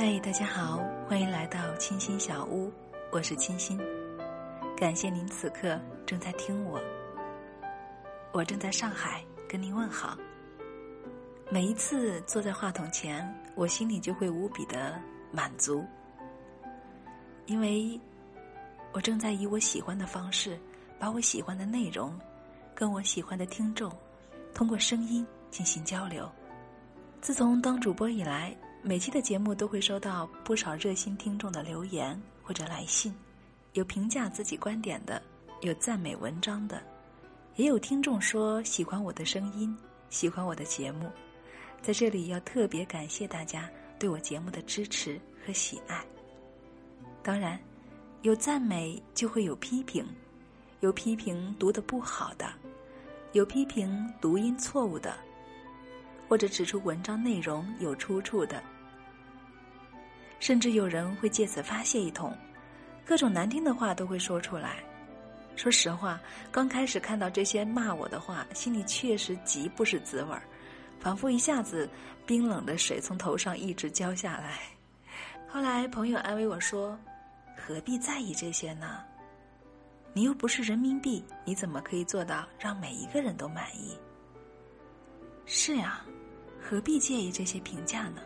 嗨，大家好，欢迎来到清新小屋，我是清新。感谢您此刻正在听我，我正在上海跟您问好。每一次坐在话筒前，我心里就会无比的满足，因为我正在以我喜欢的方式，把我喜欢的内容，跟我喜欢的听众，通过声音进行交流。自从当主播以来，每期的节目都会收到不少热心听众的留言或者来信，有评价自己观点的，有赞美文章的，也有听众说喜欢我的声音，喜欢我的节目。在这里要特别感谢大家对我节目的支持和喜爱。当然，有赞美就会有批评，有批评读的不好的，有批评读音错误的，或者指出文章内容有出处的，甚至有人会借此发泄一通，各种难听的话都会说出来。说实话，刚开始看到这些骂我的话，心里确实极不是滋味儿。仿佛一下子冰冷的水从头上一直浇下来。后来朋友安慰我说：“何必在意这些呢？你又不是人民币，你怎么可以做到让每一个人都满意？”是呀，何必介意这些评价呢？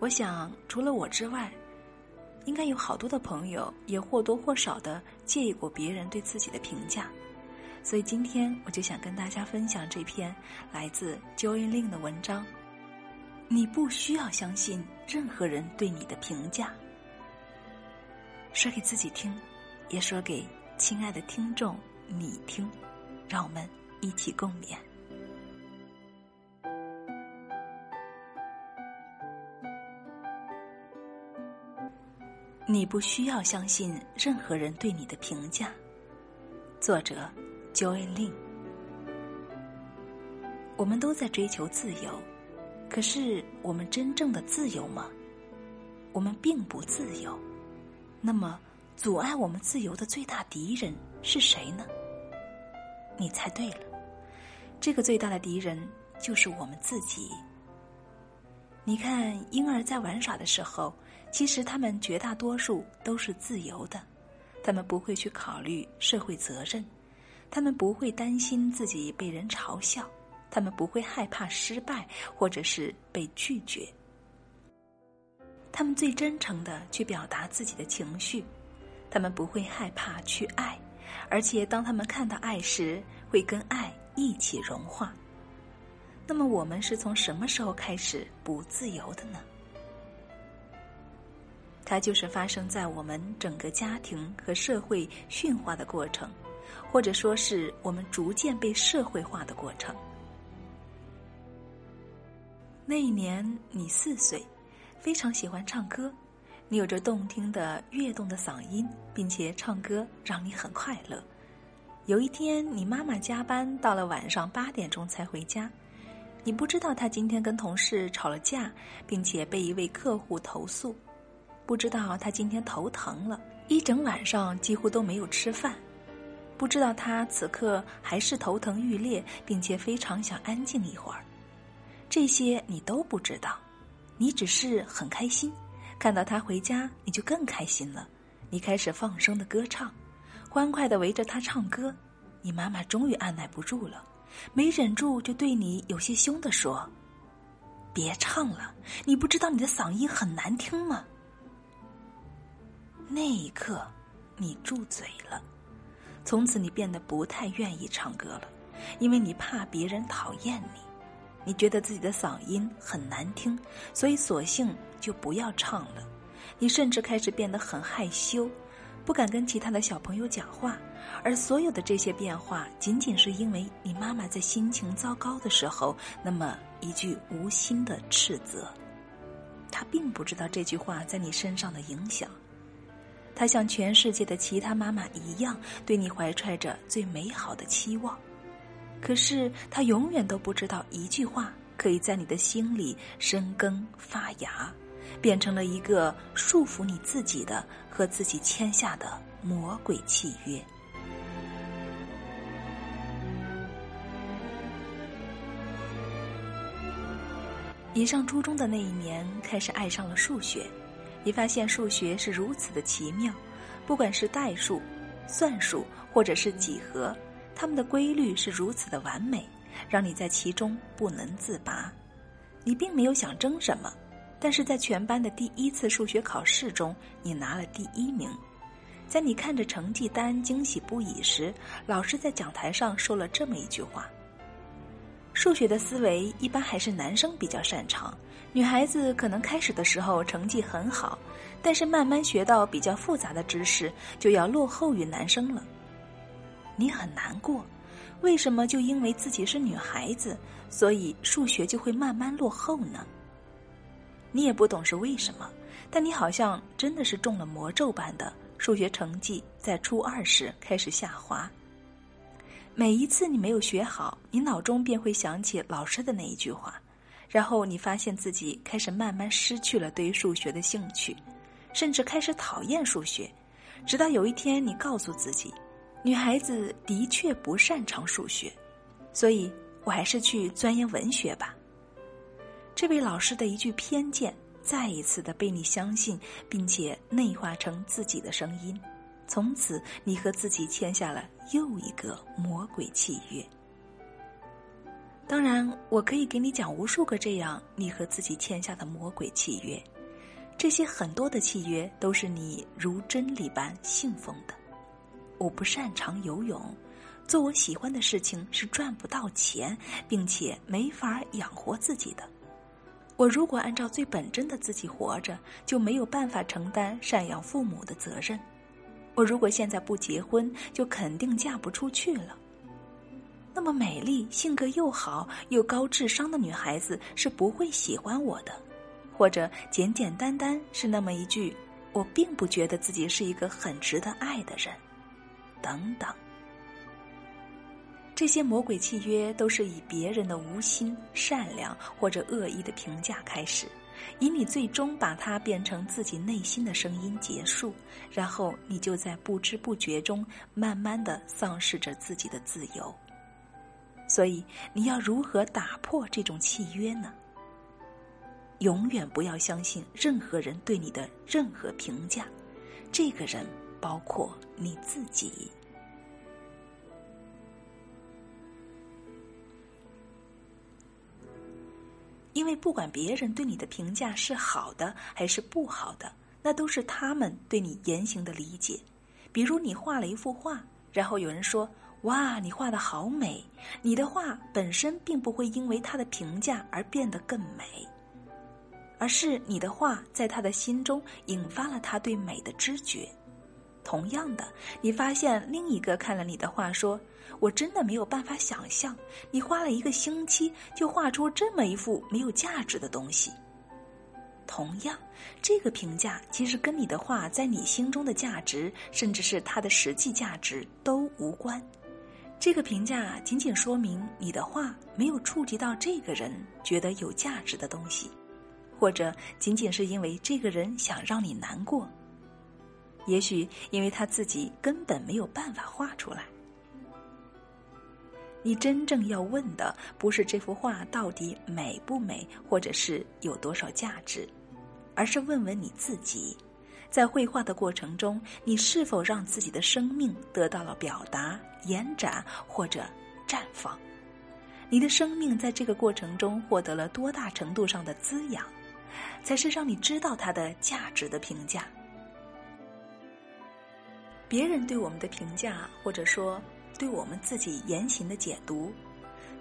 我想，除了我之外，应该有好多的朋友也或多或少的介意过别人对自己的评价。所以今天我就想跟大家分享这篇来自 Joy Lin 的文章。你不需要相信任何人对你的评价。说给自己听，也说给亲爱的听众你听，让我们一起共勉。你不需要相信任何人对你的评价。作者。Joy Lin，我们都在追求自由，可是我们真正的自由吗？我们并不自由。那么，阻碍我们自由的最大敌人是谁呢？你猜对了，这个最大的敌人就是我们自己。你看，婴儿在玩耍的时候，其实他们绝大多数都是自由的，他们不会去考虑社会责任。他们不会担心自己被人嘲笑，他们不会害怕失败或者是被拒绝。他们最真诚的去表达自己的情绪，他们不会害怕去爱，而且当他们看到爱时，会跟爱一起融化。那么，我们是从什么时候开始不自由的呢？它就是发生在我们整个家庭和社会驯化的过程。或者说是我们逐渐被社会化的过程。那一年你四岁，非常喜欢唱歌，你有着动听的悦动的嗓音，并且唱歌让你很快乐。有一天，你妈妈加班到了晚上八点钟才回家，你不知道她今天跟同事吵了架，并且被一位客户投诉，不知道他今天头疼了，一整晚上几乎都没有吃饭。不知道他此刻还是头疼欲裂，并且非常想安静一会儿。这些你都不知道，你只是很开心，看到他回家你就更开心了。你开始放声的歌唱，欢快的围着他唱歌。你妈妈终于按耐不住了，没忍住就对你有些凶的说：“别唱了，你不知道你的嗓音很难听吗？”那一刻，你住嘴了。从此，你变得不太愿意唱歌了，因为你怕别人讨厌你，你觉得自己的嗓音很难听，所以索性就不要唱了。你甚至开始变得很害羞，不敢跟其他的小朋友讲话。而所有的这些变化，仅仅是因为你妈妈在心情糟糕的时候，那么一句无心的斥责。她并不知道这句话在你身上的影响。他像全世界的其他妈妈一样，对你怀揣着最美好的期望，可是他永远都不知道一句话可以在你的心里生根发芽，变成了一个束缚你自己的和自己签下的魔鬼契约。你上初中的那一年，开始爱上了数学，你发现数学是如此的奇妙，不管是代数、算术，或者是几何，它们的规律是如此的完美，让你在其中不能自拔。你并没有想争什么，但是在全班的第一次数学考试中，你拿了第一名。在你看着成绩单惊喜不已时，老师在讲台上说了这么一句话。数学的思维一般还是男生比较擅长，女孩子可能开始的时候成绩很好，但是慢慢学到比较复杂的知识就要落后于男生了。你很难过，为什么就因为自己是女孩子，所以数学就会慢慢落后呢？你也不懂是为什么，但你好像真的是中了魔咒般的，数学成绩在初二时开始下滑。每一次你没有学好，你脑中便会想起老师的那一句话，然后你发现自己开始慢慢失去了对于数学的兴趣，甚至开始讨厌数学。直到有一天，你告诉自己，女孩子的确不擅长数学，所以我还是去钻研文学吧。这位老师的一句偏见，再一次的被你相信，并且内化成自己的声音。从此，你和自己签下了又一个魔鬼契约。当然，我可以给你讲无数个这样你和自己签下的魔鬼契约，这些很多的契约都是你如真理般信奉的。我不擅长游泳，做我喜欢的事情是赚不到钱，并且没法养活自己的。我如果按照最本真的自己活着，就没有办法承担赡养父母的责任。我如果现在不结婚，就肯定嫁不出去了。那么美丽、性格又好又高智商的女孩子是不会喜欢我的，或者简简单单是那么一句“我并不觉得自己是一个很值得爱的人”，等等。这些魔鬼契约都是以别人的无心、善良或者恶意的评价开始。以你最终把它变成自己内心的声音结束，然后你就在不知不觉中慢慢的丧失着自己的自由。所以你要如何打破这种契约呢？永远不要相信任何人对你的任何评价，这个人包括你自己。因为不管别人对你的评价是好的还是不好的，那都是他们对你言行的理解。比如你画了一幅画，然后有人说：“哇，你画的好美。”你的画本身并不会因为他的评价而变得更美，而是你的画在他的心中引发了他对美的知觉。同样的，你发现另一个看了你的画说。我真的没有办法想象，你花了一个星期就画出这么一幅没有价值的东西。同样，这个评价其实跟你的画在你心中的价值，甚至是它的实际价值都无关。这个评价仅仅说明你的画没有触及到这个人觉得有价值的东西，或者仅仅是因为这个人想让你难过，也许因为他自己根本没有办法画出来。你真正要问的不是这幅画到底美不美，或者是有多少价值，而是问问你自己，在绘画的过程中，你是否让自己的生命得到了表达、延展或者绽放？你的生命在这个过程中获得了多大程度上的滋养，才是让你知道它的价值的评价。别人对我们的评价，或者说。对我们自己言行的解读，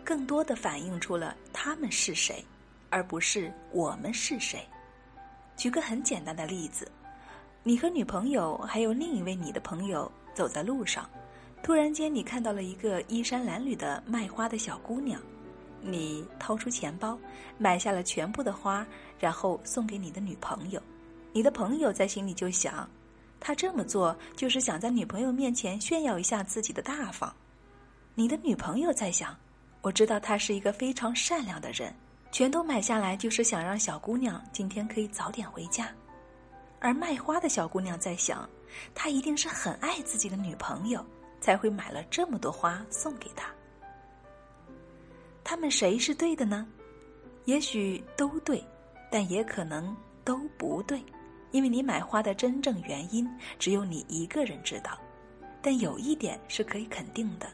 更多的反映出了他们是谁，而不是我们是谁。举个很简单的例子，你和女朋友还有另一位你的朋友走在路上，突然间你看到了一个衣衫褴褛的卖花的小姑娘，你掏出钱包买下了全部的花，然后送给你的女朋友。你的朋友在心里就想。他这么做就是想在女朋友面前炫耀一下自己的大方。你的女朋友在想：我知道他是一个非常善良的人，全都买下来就是想让小姑娘今天可以早点回家。而卖花的小姑娘在想：她一定是很爱自己的女朋友，才会买了这么多花送给她。他们谁是对的呢？也许都对，但也可能都不对，因为你买花的真正原因只有你一个人知道。但有一点是可以肯定的，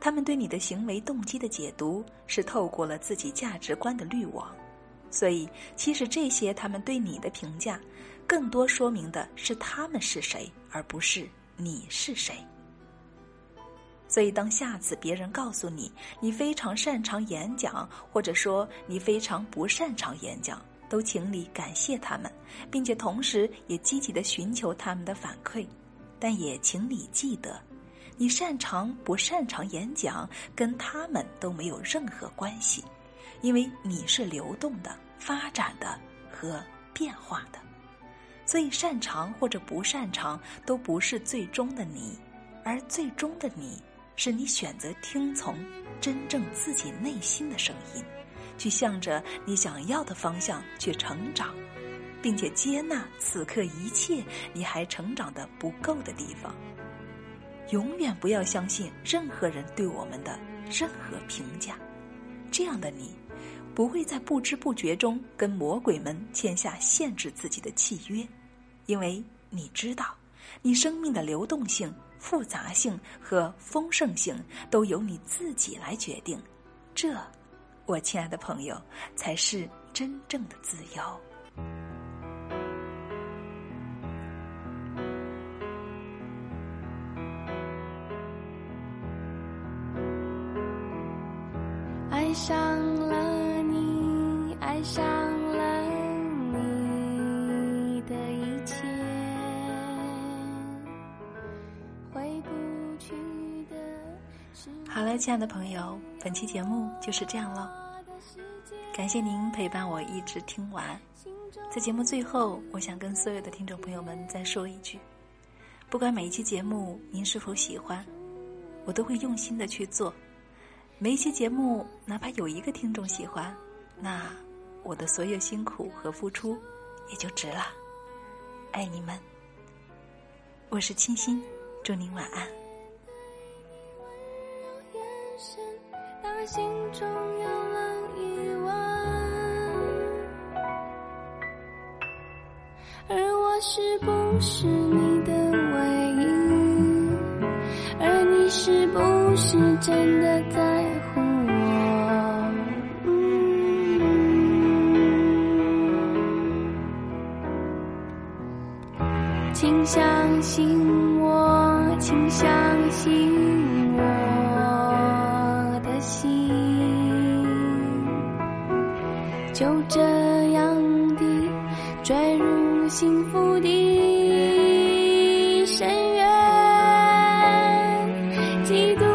他们对你的行为动机的解读是透过了自己价值观的滤网，所以其实这些他们对你的评价，更多说明的是他们是谁，而不是你是谁。所以，当下次别人告诉你你非常擅长演讲，或者说你非常不擅长演讲，都请你感谢他们，并且同时也积极的寻求他们的反馈。但也请你记得，你擅长不擅长演讲，跟他们都没有任何关系，因为你是流动的、发展的和变化的。所以，擅长或者不擅长都不是最终的你，而最终的你。是你选择听从真正自己内心的声音，去向着你想要的方向去成长，并且接纳此刻一切你还成长的不够的地方。永远不要相信任何人对我们的任何评价，这样的你不会在不知不觉中跟魔鬼们签下限制自己的契约，因为你知道你生命的流动性。复杂性和丰盛性都由你自己来决定，这，我亲爱的朋友，才是真正的自由。爱上了你，爱上。亲爱的朋友，本期节目就是这样了。感谢您陪伴我一直听完。在节目最后，我想跟所有的听众朋友们再说一句：不管每一期节目您是否喜欢，我都会用心的去做。每一期节目，哪怕有一个听众喜欢，那我的所有辛苦和付出也就值了。爱你们，我是清新，祝您晚安。心中有了疑问，而我是不是你的唯一？而你是不是真的在乎我？请相信我，请相信。嫉妒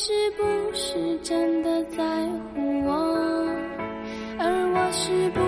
是不是真的在乎我？而我是不。